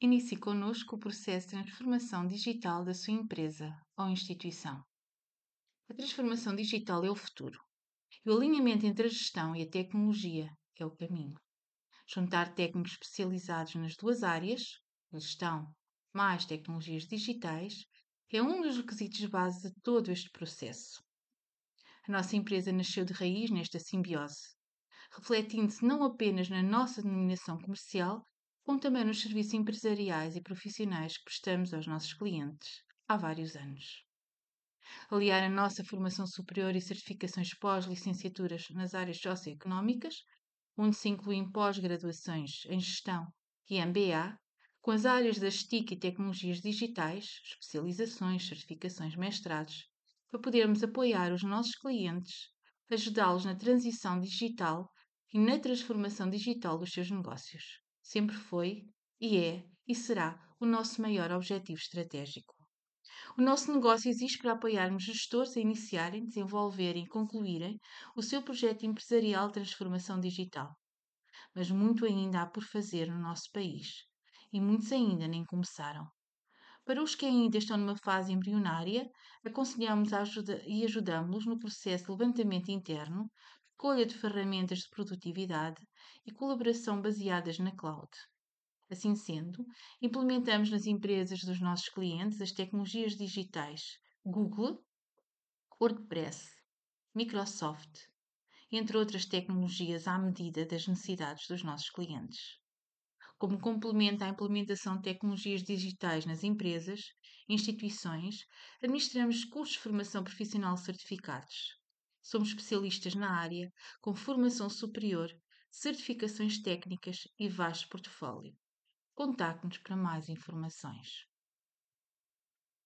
Inicie conosco o processo de transformação digital da sua empresa ou instituição. A transformação digital é o futuro. E o alinhamento entre a gestão e a tecnologia é o caminho. Juntar técnicos especializados nas duas áreas, gestão mais tecnologias digitais, é um dos requisitos base de todo este processo. A nossa empresa nasceu de raiz nesta simbiose, refletindo-se não apenas na nossa denominação comercial, como também nos serviços empresariais e profissionais que prestamos aos nossos clientes há vários anos. Aliar a nossa formação superior e certificações pós-licenciaturas nas áreas socioeconómicas, onde se incluem pós-graduações em gestão e MBA, com as áreas das TIC e tecnologias digitais, especializações, certificações, mestrados, para podermos apoiar os nossos clientes, ajudá-los na transição digital e na transformação digital dos seus negócios. Sempre foi, e é, e será o nosso maior objetivo estratégico. O nosso negócio existe para apoiarmos gestores a iniciarem, desenvolverem e concluírem o seu projeto empresarial de transformação digital. Mas muito ainda há por fazer no nosso país, e muitos ainda nem começaram. Para os que ainda estão numa fase embrionária, aconselhamos ajuda e ajudamos-los no processo de levantamento interno, escolha de ferramentas de produtividade e colaboração baseadas na cloud. Assim sendo, implementamos nas empresas dos nossos clientes as tecnologias digitais Google, WordPress, Microsoft, entre outras tecnologias à medida das necessidades dos nossos clientes. Como complemento à implementação de tecnologias digitais nas empresas, instituições, administramos cursos de formação profissional certificados. Somos especialistas na área, com formação superior, certificações técnicas e vasto portfólio. Contacte-nos para mais informações.